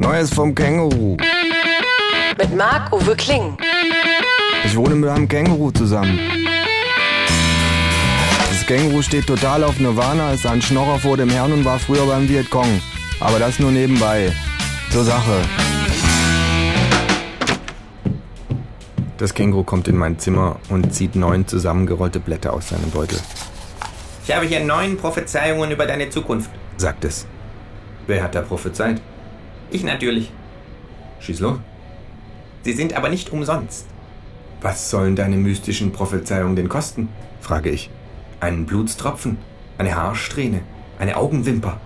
Neues vom Känguru. Mit Marc-Uwe Kling. Ich wohne mit einem Känguru zusammen. Das Känguru steht total auf Nirvana, ist ein Schnorrer vor dem Herrn und war früher beim Vietcong. Aber das nur nebenbei. Zur Sache. Das Känguru kommt in mein Zimmer und zieht neun zusammengerollte Blätter aus seinem Beutel, Ich habe hier neun Prophezeiungen über deine Zukunft. sagt es. Wer hat da prophezeit? Ich natürlich. Schieß los. Sie sind aber nicht umsonst. Was sollen deine mystischen Prophezeiungen denn kosten? frage ich. Einen Blutstropfen? Eine Haarsträhne? Eine Augenwimper?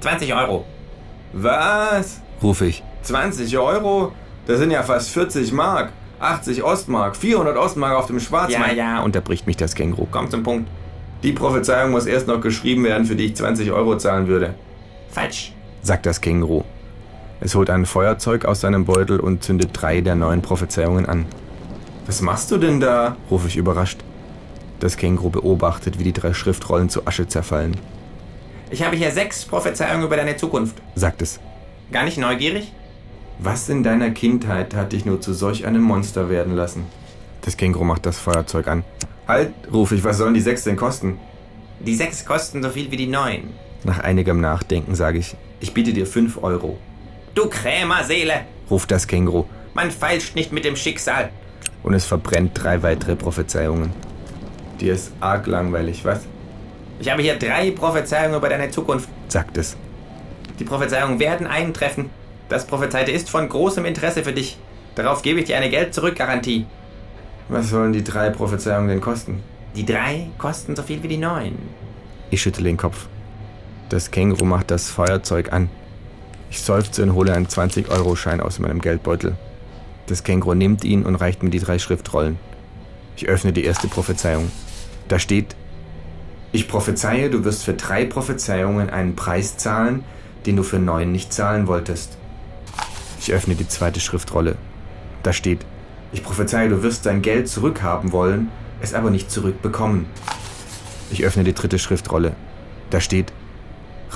20 Euro. Was? rufe ich. 20 Euro? Das sind ja fast 40 Mark. 80 Ostmark, 400 Ostmark auf dem Ja, Schwarzmarkt. ja, und unterbricht mich das Känguru. komm zum Punkt. Die Prophezeiung muss erst noch geschrieben werden, für die ich 20 Euro zahlen würde, Falsch. sagt das Känguru. Es holt ein Feuerzeug aus seinem Beutel und zündet drei der neuen Prophezeiungen an. Was machst du denn da? rufe ich überrascht. Das Känguru beobachtet, wie die drei Schriftrollen zu Asche zerfallen, Ich habe hier sechs Prophezeiungen über deine Zukunft. sagt es. Gar nicht neugierig? Was in deiner Kindheit hat dich nur zu solch einem Monster werden lassen? Das Känguru macht das Feuerzeug an. Halt, rufe ich, was sollen die sechs denn kosten? Die sechs kosten so viel wie die neun. Nach einigem Nachdenken sage ich, ich biete dir fünf Euro, Du Krämerseele! ruft das Känguru Man feilscht nicht mit dem Schicksal. und es verbrennt drei weitere Prophezeiungen. Dir ist arg langweilig, was? Ich habe hier drei Prophezeiungen über deine Zukunft. sagt es. Die Prophezeiungen werden eintreffen. Das Prophezeite ist von großem Interesse für dich. Darauf gebe ich dir eine Geld-Zurück-Garantie. Was sollen die drei Prophezeiungen denn kosten? Die drei kosten so viel wie die neun. Ich schüttle den Kopf. Das Känguru macht das Feuerzeug an. Ich seufze und hole einen 20-Euro-Schein aus meinem Geldbeutel. Das Känguru nimmt ihn und reicht mir die drei Schriftrollen. Ich öffne die erste Prophezeiung. Da steht, ich prophezeie, du wirst für drei Prophezeiungen einen Preis zahlen, den du für neun nicht zahlen wolltest. Ich öffne die zweite Schriftrolle. Da steht, ich prophezeie, du wirst dein Geld zurückhaben wollen, es aber nicht zurückbekommen. Ich öffne die dritte Schriftrolle. Da steht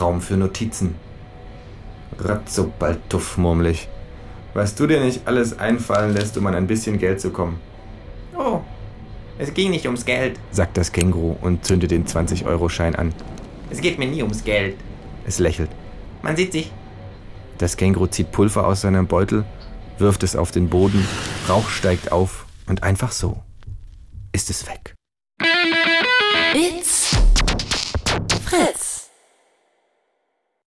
Raum für Notizen. Ratzobaltuff, murmel ich. Was du dir nicht alles einfallen lässt, um an ein bisschen Geld zu kommen, Oh, es ging nicht ums Geld. sagt das Känguru und zündet den 20-Euro-Schein an. Es geht mir nie ums Geld. Es lächelt. Man sieht sich. Das Känguru zieht Pulver aus seinem Beutel, wirft es auf den Boden, Rauch steigt auf und einfach so ist es weg.